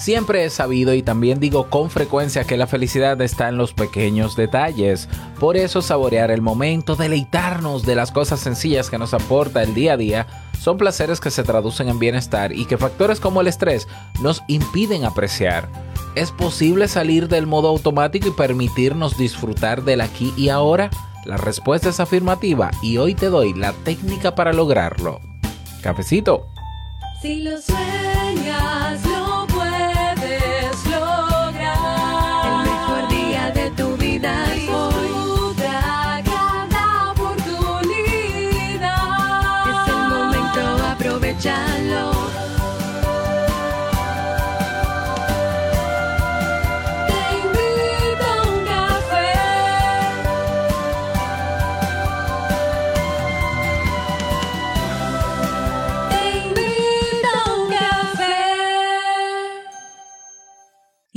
Siempre he sabido y también digo con frecuencia que la felicidad está en los pequeños detalles. Por eso saborear el momento, deleitarnos de las cosas sencillas que nos aporta el día a día, son placeres que se traducen en bienestar y que factores como el estrés nos impiden apreciar. ¿Es posible salir del modo automático y permitirnos disfrutar del aquí y ahora? La respuesta es afirmativa y hoy te doy la técnica para lograrlo. Cafecito. Si lo sueñas,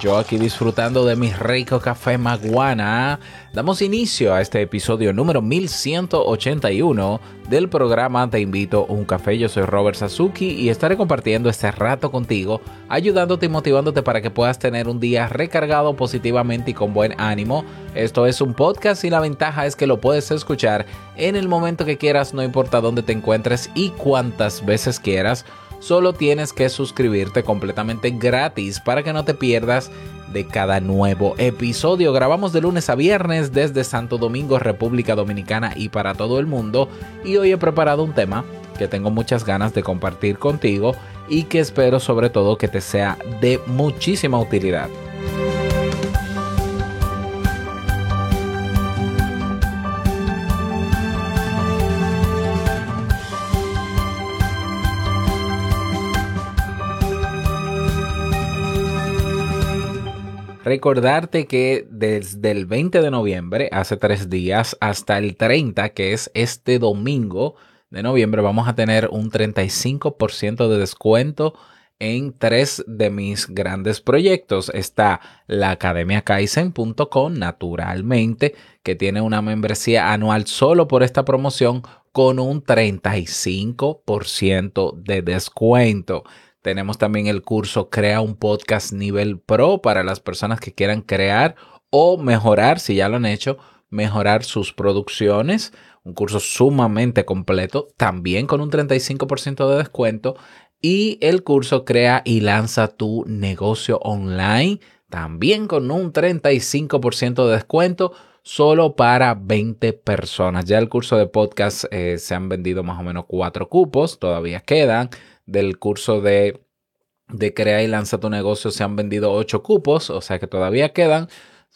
Yo aquí disfrutando de mi rico café maguana. Damos inicio a este episodio número 1181 del programa Te invito a un café. Yo soy Robert Sasuki y estaré compartiendo este rato contigo, ayudándote y motivándote para que puedas tener un día recargado positivamente y con buen ánimo. Esto es un podcast y la ventaja es que lo puedes escuchar en el momento que quieras, no importa dónde te encuentres y cuántas veces quieras. Solo tienes que suscribirte completamente gratis para que no te pierdas de cada nuevo episodio. Grabamos de lunes a viernes desde Santo Domingo, República Dominicana y para todo el mundo. Y hoy he preparado un tema que tengo muchas ganas de compartir contigo y que espero sobre todo que te sea de muchísima utilidad. Recordarte que desde el 20 de noviembre, hace tres días, hasta el 30, que es este domingo de noviembre, vamos a tener un 35% de descuento en tres de mis grandes proyectos. Está la Academia Kaizen.com, naturalmente, que tiene una membresía anual solo por esta promoción con un 35% de descuento. Tenemos también el curso Crea un podcast nivel pro para las personas que quieran crear o mejorar, si ya lo han hecho, mejorar sus producciones. Un curso sumamente completo, también con un 35% de descuento. Y el curso Crea y lanza tu negocio online, también con un 35% de descuento solo para 20 personas. Ya el curso de podcast eh, se han vendido más o menos cuatro cupos, todavía quedan del curso de, de Crea y Lanza tu negocio se han vendido 8 cupos, o sea que todavía quedan.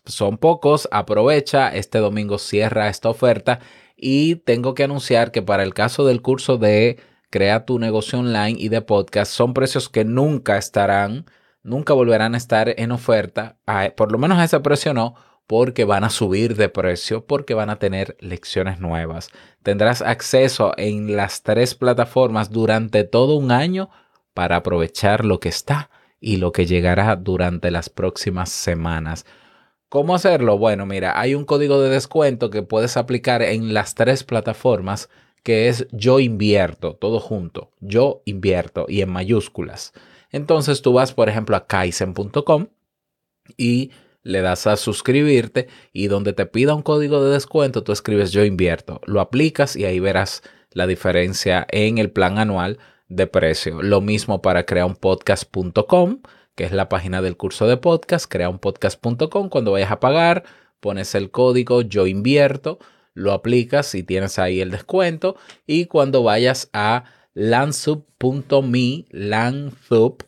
Son pocos, aprovecha, este domingo cierra esta oferta y tengo que anunciar que para el caso del curso de Crea tu negocio online y de podcast son precios que nunca estarán, nunca volverán a estar en oferta, por lo menos a ese precio no, porque van a subir de precio, porque van a tener lecciones nuevas. Tendrás acceso en las tres plataformas durante todo un año para aprovechar lo que está y lo que llegará durante las próximas semanas. ¿Cómo hacerlo? Bueno, mira, hay un código de descuento que puedes aplicar en las tres plataformas que es yo invierto, todo junto, yo invierto y en mayúsculas. Entonces tú vas, por ejemplo, a kaizen.com y le das a suscribirte y donde te pida un código de descuento, tú escribes yo invierto, lo aplicas y ahí verás la diferencia en el plan anual de precio. Lo mismo para creaunpodcast.com, que es la página del curso de podcast, creaunpodcast.com. Cuando vayas a pagar, pones el código yo invierto, lo aplicas y tienes ahí el descuento. Y cuando vayas a lansup.me, lansup.me,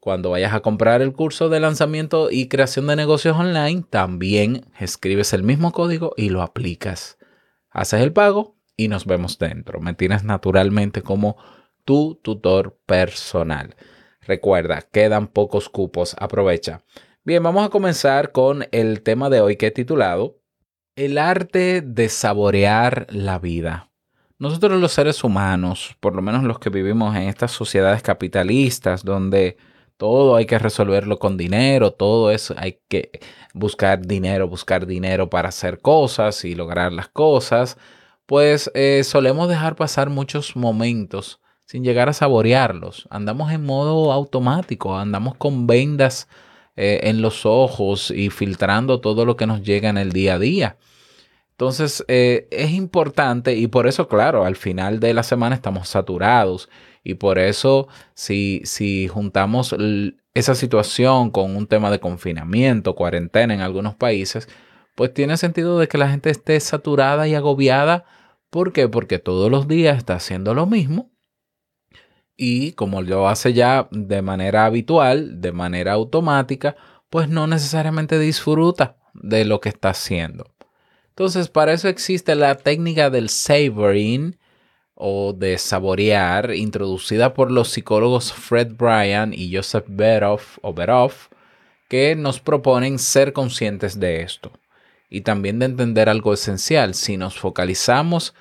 cuando vayas a comprar el curso de lanzamiento y creación de negocios online, también escribes el mismo código y lo aplicas. Haces el pago y nos vemos dentro. Me tienes naturalmente como tu tutor personal. Recuerda, quedan pocos cupos, aprovecha. Bien, vamos a comenzar con el tema de hoy que he titulado El arte de saborear la vida. Nosotros los seres humanos, por lo menos los que vivimos en estas sociedades capitalistas donde todo hay que resolverlo con dinero, todo eso hay que buscar dinero, buscar dinero para hacer cosas y lograr las cosas, pues eh, solemos dejar pasar muchos momentos sin llegar a saborearlos. Andamos en modo automático, andamos con vendas eh, en los ojos y filtrando todo lo que nos llega en el día a día. Entonces eh, es importante y por eso, claro, al final de la semana estamos saturados y por eso si, si juntamos esa situación con un tema de confinamiento, cuarentena en algunos países, pues tiene sentido de que la gente esté saturada y agobiada. ¿Por qué? Porque todos los días está haciendo lo mismo y como lo hace ya de manera habitual, de manera automática, pues no necesariamente disfruta de lo que está haciendo. Entonces, para eso existe la técnica del savoring o de saborear, introducida por los psicólogos Fred Bryan y Joseph Beroff, o Beroff, que nos proponen ser conscientes de esto y también de entender algo esencial. Si nos focalizamos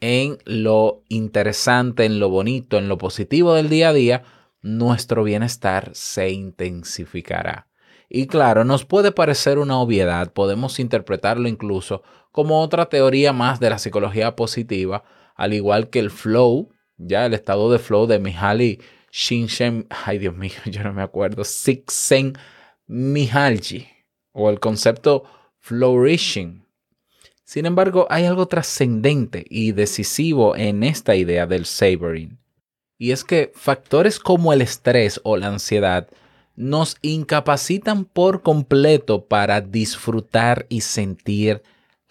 en lo interesante, en lo bonito, en lo positivo del día a día, nuestro bienestar se intensificará. Y claro, nos puede parecer una obviedad, podemos interpretarlo incluso como otra teoría más de la psicología positiva, al igual que el flow, ya el estado de flow de Mihaly Csikszentmihalyi, ay Dios mío, yo no me acuerdo, Csikszentmihalyi, o el concepto flourishing. Sin embargo, hay algo trascendente y decisivo en esta idea del savoring. Y es que factores como el estrés o la ansiedad nos incapacitan por completo para disfrutar y sentir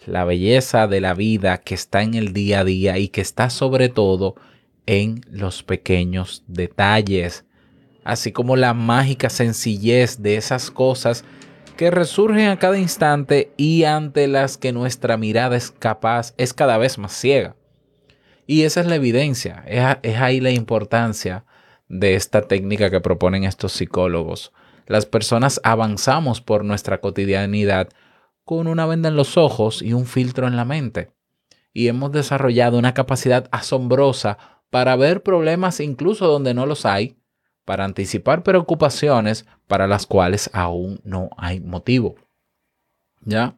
la belleza de la vida que está en el día a día y que está sobre todo en los pequeños detalles, así como la mágica sencillez de esas cosas que resurgen a cada instante y ante las que nuestra mirada es capaz, es cada vez más ciega. Y esa es la evidencia, es, es ahí la importancia de esta técnica que proponen estos psicólogos. Las personas avanzamos por nuestra cotidianidad con una venda en los ojos y un filtro en la mente. Y hemos desarrollado una capacidad asombrosa para ver problemas incluso donde no los hay, para anticipar preocupaciones para las cuales aún no hay motivo. ¿Ya?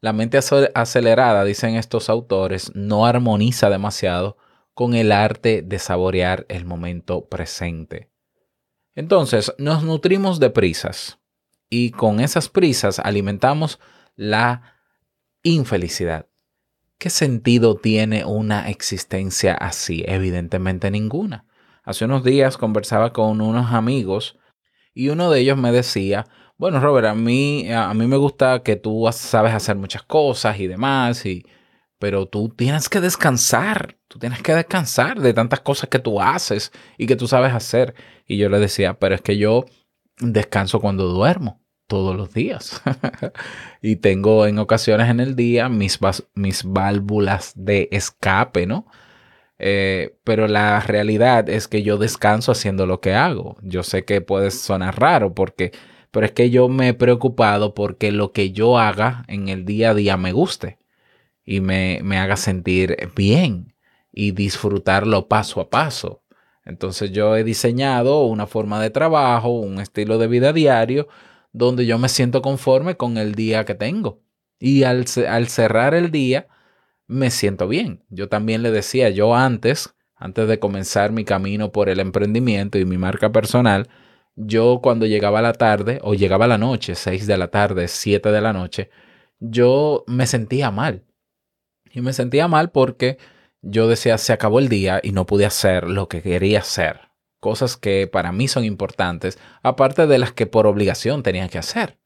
La mente ace- acelerada, dicen estos autores, no armoniza demasiado con el arte de saborear el momento presente. Entonces, nos nutrimos de prisas y con esas prisas alimentamos la infelicidad. ¿Qué sentido tiene una existencia así? Evidentemente ninguna. Hace unos días conversaba con unos amigos y uno de ellos me decía, bueno, Robert, a mí, a mí me gusta que tú sabes hacer muchas cosas y demás, y, pero tú tienes que descansar, tú tienes que descansar de tantas cosas que tú haces y que tú sabes hacer. Y yo le decía, pero es que yo descanso cuando duermo todos los días. y tengo en ocasiones en el día mis, mis válvulas de escape, ¿no? Eh, pero la realidad es que yo descanso haciendo lo que hago. Yo sé que puede sonar raro porque, pero es que yo me he preocupado porque lo que yo haga en el día a día me guste y me, me haga sentir bien y disfrutarlo paso a paso. Entonces yo he diseñado una forma de trabajo, un estilo de vida diario, donde yo me siento conforme con el día que tengo. Y al, al cerrar el día, me siento bien. Yo también le decía, yo antes, antes de comenzar mi camino por el emprendimiento y mi marca personal, yo cuando llegaba la tarde o llegaba la noche, 6 de la tarde, 7 de la noche, yo me sentía mal. Y me sentía mal porque yo decía, se acabó el día y no pude hacer lo que quería hacer. Cosas que para mí son importantes, aparte de las que por obligación tenía que hacer.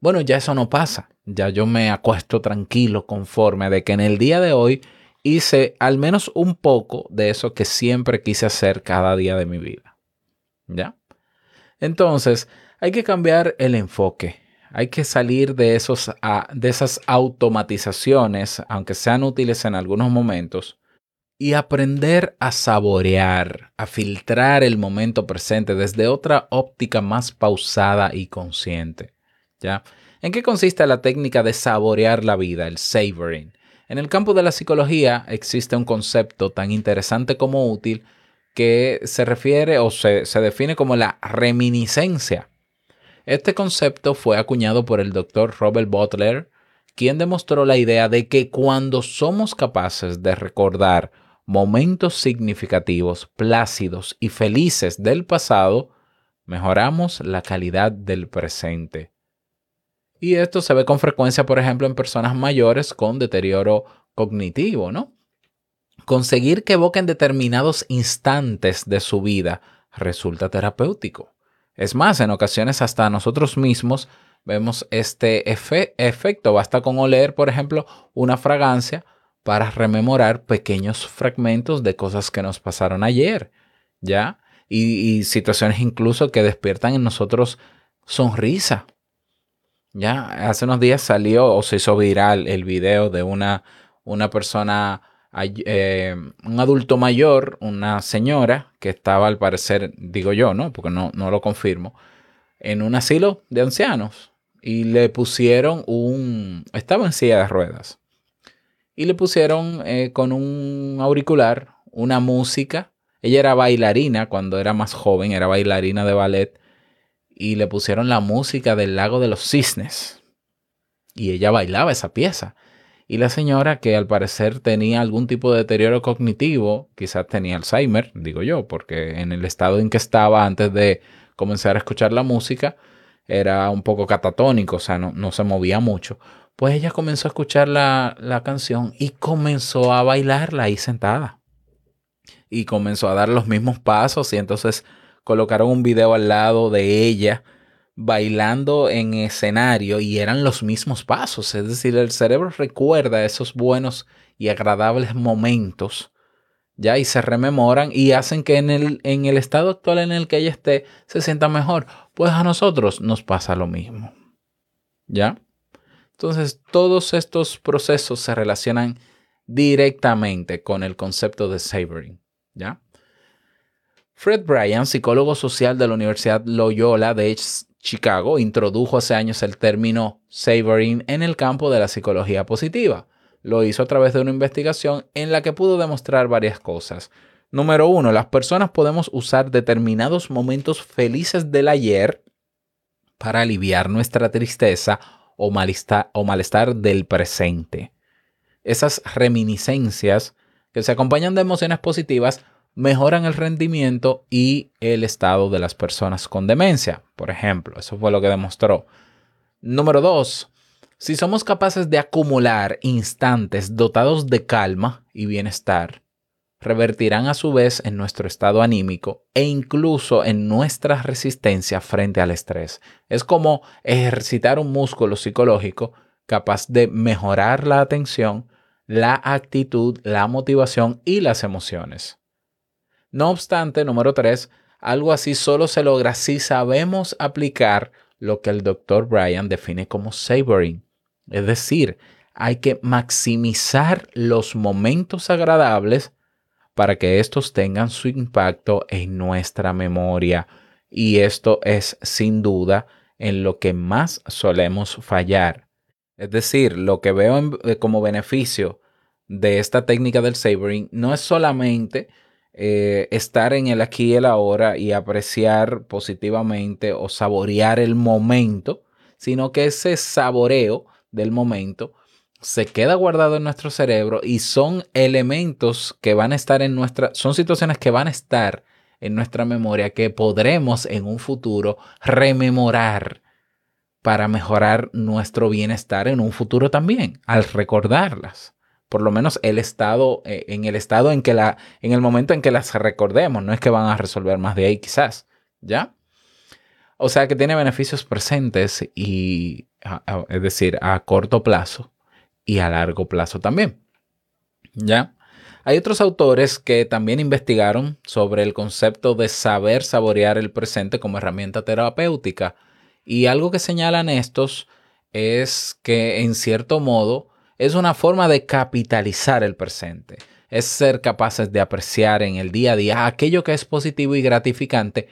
Bueno, ya eso no pasa. Ya yo me acuesto tranquilo, conforme de que en el día de hoy hice al menos un poco de eso que siempre quise hacer cada día de mi vida. ¿Ya? Entonces, hay que cambiar el enfoque. Hay que salir de, esos, de esas automatizaciones, aunque sean útiles en algunos momentos, y aprender a saborear, a filtrar el momento presente desde otra óptica más pausada y consciente. ¿Ya? ¿En qué consiste la técnica de saborear la vida, el savoring? En el campo de la psicología existe un concepto tan interesante como útil que se refiere o se, se define como la reminiscencia. Este concepto fue acuñado por el doctor Robert Butler, quien demostró la idea de que cuando somos capaces de recordar momentos significativos, plácidos y felices del pasado, mejoramos la calidad del presente. Y esto se ve con frecuencia, por ejemplo, en personas mayores con deterioro cognitivo, ¿no? Conseguir que evoquen determinados instantes de su vida resulta terapéutico. Es más, en ocasiones hasta nosotros mismos vemos este efe- efecto. Basta con oler, por ejemplo, una fragancia para rememorar pequeños fragmentos de cosas que nos pasaron ayer, ¿ya? Y, y situaciones incluso que despiertan en nosotros sonrisa. Ya, hace unos días salió o se hizo viral el video de una, una persona, eh, un adulto mayor, una señora que estaba al parecer, digo yo, ¿no? Porque no, no lo confirmo, en un asilo de ancianos y le pusieron un, estaba en silla de ruedas y le pusieron eh, con un auricular una música. Ella era bailarina cuando era más joven, era bailarina de ballet y le pusieron la música del lago de los cisnes. Y ella bailaba esa pieza. Y la señora, que al parecer tenía algún tipo de deterioro cognitivo, quizás tenía Alzheimer, digo yo, porque en el estado en que estaba antes de comenzar a escuchar la música, era un poco catatónico, o sea, no, no se movía mucho. Pues ella comenzó a escuchar la, la canción y comenzó a bailarla ahí sentada. Y comenzó a dar los mismos pasos y entonces colocaron un video al lado de ella bailando en escenario y eran los mismos pasos. Es decir, el cerebro recuerda esos buenos y agradables momentos, ya, y se rememoran y hacen que en el, en el estado actual en el que ella esté se sienta mejor. Pues a nosotros nos pasa lo mismo, ¿ya? Entonces, todos estos procesos se relacionan directamente con el concepto de savoring, ¿ya? Fred Bryan, psicólogo social de la Universidad Loyola de Chicago, introdujo hace años el término savoring en el campo de la psicología positiva. Lo hizo a través de una investigación en la que pudo demostrar varias cosas. Número uno, las personas podemos usar determinados momentos felices del ayer para aliviar nuestra tristeza o malestar, o malestar del presente. Esas reminiscencias que se acompañan de emociones positivas mejoran el rendimiento y el estado de las personas con demencia, por ejemplo. Eso fue lo que demostró. Número dos, si somos capaces de acumular instantes dotados de calma y bienestar, revertirán a su vez en nuestro estado anímico e incluso en nuestra resistencia frente al estrés. Es como ejercitar un músculo psicológico capaz de mejorar la atención, la actitud, la motivación y las emociones. No obstante, número 3, algo así solo se logra si sabemos aplicar lo que el Dr. Bryan define como savoring. Es decir, hay que maximizar los momentos agradables para que estos tengan su impacto en nuestra memoria. Y esto es sin duda en lo que más solemos fallar. Es decir, lo que veo eh, como beneficio de esta técnica del savoring no es solamente eh, estar en el aquí y el ahora y apreciar positivamente o saborear el momento, sino que ese saboreo del momento se queda guardado en nuestro cerebro y son elementos que van a estar en nuestra, son situaciones que van a estar en nuestra memoria que podremos en un futuro rememorar para mejorar nuestro bienestar en un futuro también, al recordarlas. Por lo menos el estado, eh, en el estado en que la, en el momento en que las recordemos, no es que van a resolver más de ahí quizás, ¿ya? O sea que tiene beneficios presentes y, a- es decir, a corto plazo y a largo plazo también, ¿ya? Hay otros autores que también investigaron sobre el concepto de saber saborear el presente como herramienta terapéutica. Y algo que señalan estos es que en cierto modo es una forma de capitalizar el presente. es ser capaces de apreciar en el día a día aquello que es positivo y gratificante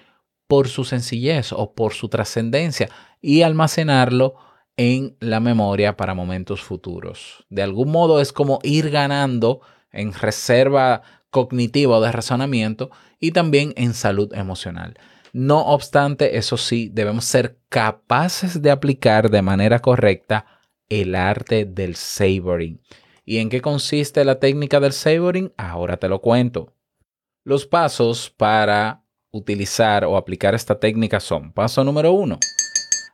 por su sencillez o por su trascendencia y almacenarlo en la memoria para momentos futuros. De algún modo es como ir ganando en reserva cognitiva o de razonamiento y también en salud emocional. No obstante, eso sí, debemos ser capaces de aplicar de manera correcta el arte del savoring. ¿Y en qué consiste la técnica del savoring? Ahora te lo cuento. Los pasos para utilizar o aplicar esta técnica son, paso número uno,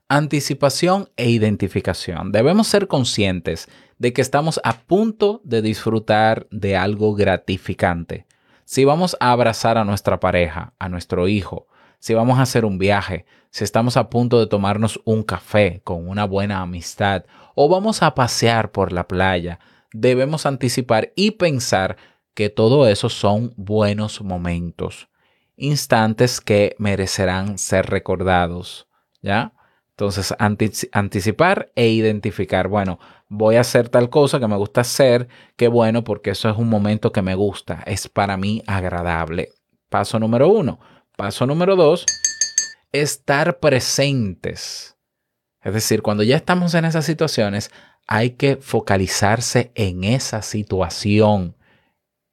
anticipación e identificación. Debemos ser conscientes de que estamos a punto de disfrutar de algo gratificante. Si vamos a abrazar a nuestra pareja, a nuestro hijo, si vamos a hacer un viaje, si estamos a punto de tomarnos un café con una buena amistad o vamos a pasear por la playa, debemos anticipar y pensar que todo eso son buenos momentos, instantes que merecerán ser recordados, ¿ya? Entonces, antici- anticipar e identificar, bueno, voy a hacer tal cosa que me gusta hacer, qué bueno, porque eso es un momento que me gusta, es para mí agradable. Paso número uno. Paso número dos, estar presentes. Es decir, cuando ya estamos en esas situaciones, hay que focalizarse en esa situación,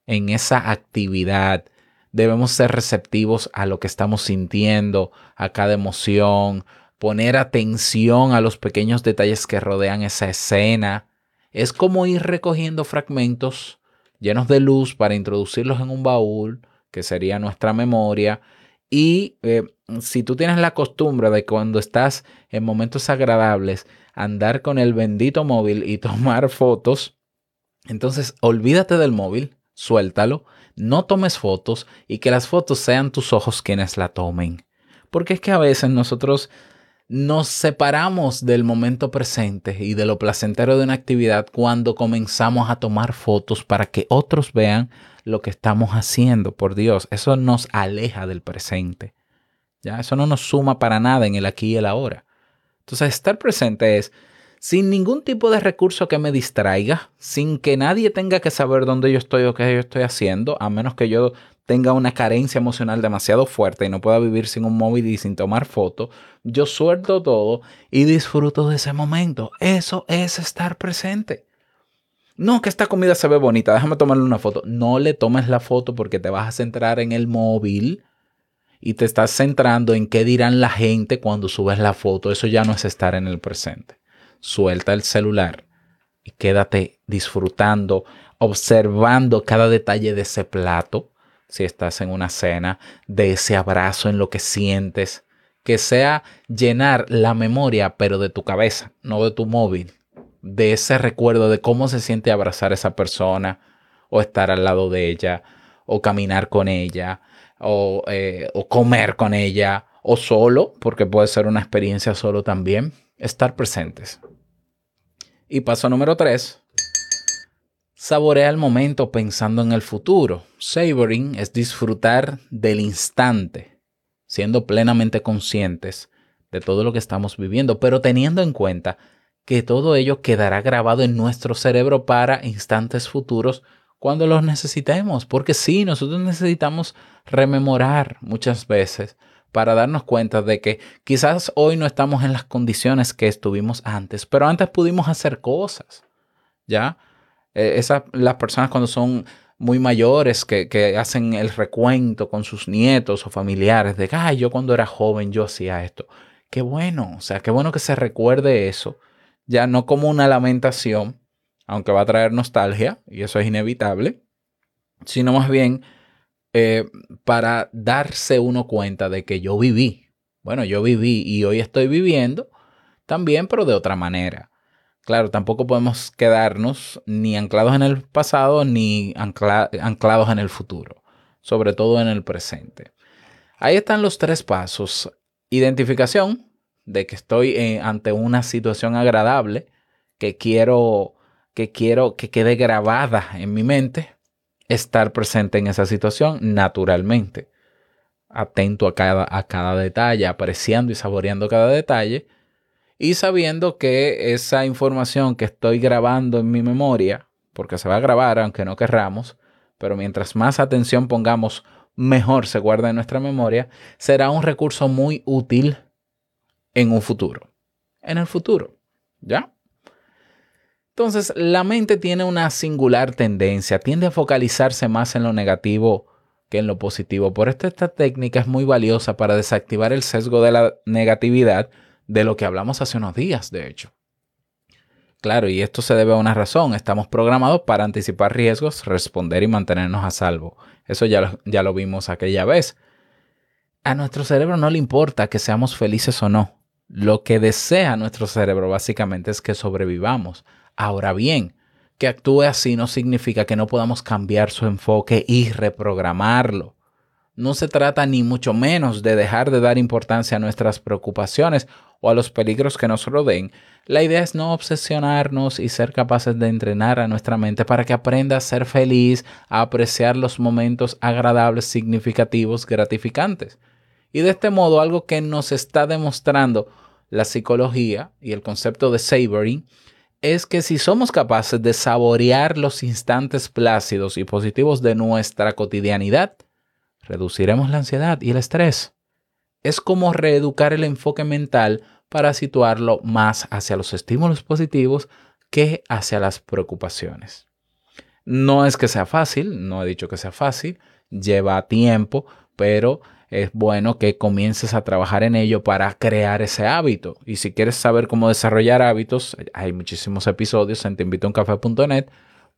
en esa actividad. Debemos ser receptivos a lo que estamos sintiendo, a cada emoción, poner atención a los pequeños detalles que rodean esa escena. Es como ir recogiendo fragmentos llenos de luz para introducirlos en un baúl, que sería nuestra memoria. Y eh, si tú tienes la costumbre de cuando estás en momentos agradables, andar con el bendito móvil y tomar fotos, entonces olvídate del móvil, suéltalo, no tomes fotos y que las fotos sean tus ojos quienes la tomen. Porque es que a veces nosotros nos separamos del momento presente y de lo placentero de una actividad cuando comenzamos a tomar fotos para que otros vean lo que estamos haciendo. Por Dios, eso nos aleja del presente. Ya, eso no nos suma para nada en el aquí y el ahora. Entonces, estar presente es sin ningún tipo de recurso que me distraiga, sin que nadie tenga que saber dónde yo estoy o qué yo estoy haciendo, a menos que yo tenga una carencia emocional demasiado fuerte y no pueda vivir sin un móvil y sin tomar fotos, yo suelto todo y disfruto de ese momento. Eso es estar presente. No, que esta comida se ve bonita, déjame tomarle una foto. No le tomes la foto porque te vas a centrar en el móvil y te estás centrando en qué dirán la gente cuando subes la foto. Eso ya no es estar en el presente. Suelta el celular y quédate disfrutando, observando cada detalle de ese plato, si estás en una cena, de ese abrazo en lo que sientes, que sea llenar la memoria, pero de tu cabeza, no de tu móvil, de ese recuerdo de cómo se siente abrazar a esa persona o estar al lado de ella o caminar con ella o, eh, o comer con ella o solo, porque puede ser una experiencia solo también, estar presentes. Y paso número tres, saborea el momento pensando en el futuro. Savoring es disfrutar del instante, siendo plenamente conscientes de todo lo que estamos viviendo, pero teniendo en cuenta que todo ello quedará grabado en nuestro cerebro para instantes futuros cuando los necesitemos. Porque sí, nosotros necesitamos rememorar muchas veces para darnos cuenta de que quizás hoy no estamos en las condiciones que estuvimos antes, pero antes pudimos hacer cosas. ¿Ya? Eh, esas, las personas cuando son muy mayores que, que, hacen el recuento con sus nietos o familiares de, ay, yo cuando era joven yo hacía esto. Qué bueno, o sea, qué bueno que se recuerde eso, ya no como una lamentación, aunque va a traer nostalgia, y eso es inevitable, sino más bien eh, para darse uno cuenta de que yo viví. Bueno, yo viví y hoy estoy viviendo también, pero de otra manera. Claro, tampoco podemos quedarnos ni anclados en el pasado ni ancla anclados en el futuro, sobre todo en el presente. Ahí están los tres pasos. Identificación de que estoy en, ante una situación agradable que quiero que quiero que quede grabada en mi mente, estar presente en esa situación naturalmente, atento a cada, a cada detalle, apreciando y saboreando cada detalle y sabiendo que esa información que estoy grabando en mi memoria, porque se va a grabar aunque no querramos, pero mientras más atención pongamos, mejor se guarda en nuestra memoria, será un recurso muy útil en un futuro. En el futuro, ¿ya? Entonces, la mente tiene una singular tendencia, tiende a focalizarse más en lo negativo que en lo positivo. Por esto esta técnica es muy valiosa para desactivar el sesgo de la negatividad de lo que hablamos hace unos días, de hecho. Claro, y esto se debe a una razón. Estamos programados para anticipar riesgos, responder y mantenernos a salvo. Eso ya lo, ya lo vimos aquella vez. A nuestro cerebro no le importa que seamos felices o no. Lo que desea nuestro cerebro básicamente es que sobrevivamos. Ahora bien, que actúe así no significa que no podamos cambiar su enfoque y reprogramarlo. No se trata ni mucho menos de dejar de dar importancia a nuestras preocupaciones o a los peligros que nos rodeen. La idea es no obsesionarnos y ser capaces de entrenar a nuestra mente para que aprenda a ser feliz, a apreciar los momentos agradables, significativos, gratificantes. Y de este modo, algo que nos está demostrando la psicología y el concepto de savoring es que si somos capaces de saborear los instantes plácidos y positivos de nuestra cotidianidad, reduciremos la ansiedad y el estrés. Es como reeducar el enfoque mental para situarlo más hacia los estímulos positivos que hacia las preocupaciones. No es que sea fácil, no he dicho que sea fácil, lleva tiempo, pero es bueno que comiences a trabajar en ello para crear ese hábito. Y si quieres saber cómo desarrollar hábitos, hay muchísimos episodios en teinvitouncafe.net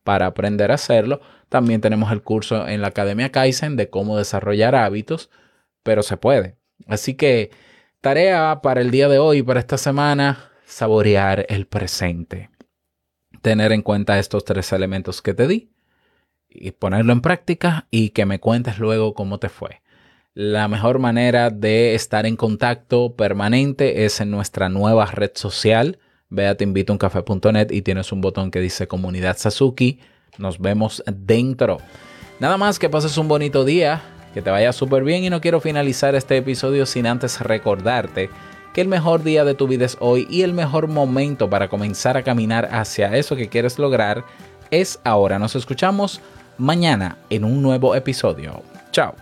para aprender a hacerlo. También tenemos el curso en la Academia Kaizen de cómo desarrollar hábitos, pero se puede. Así que tarea para el día de hoy, para esta semana, saborear el presente. Tener en cuenta estos tres elementos que te di y ponerlo en práctica y que me cuentes luego cómo te fue. La mejor manera de estar en contacto permanente es en nuestra nueva red social. Ve a teinvitouncafe.net y tienes un botón que dice Comunidad Sasuki. Nos vemos dentro. Nada más que pases un bonito día, que te vaya súper bien y no quiero finalizar este episodio sin antes recordarte que el mejor día de tu vida es hoy y el mejor momento para comenzar a caminar hacia eso que quieres lograr es ahora. Nos escuchamos mañana en un nuevo episodio. Chao.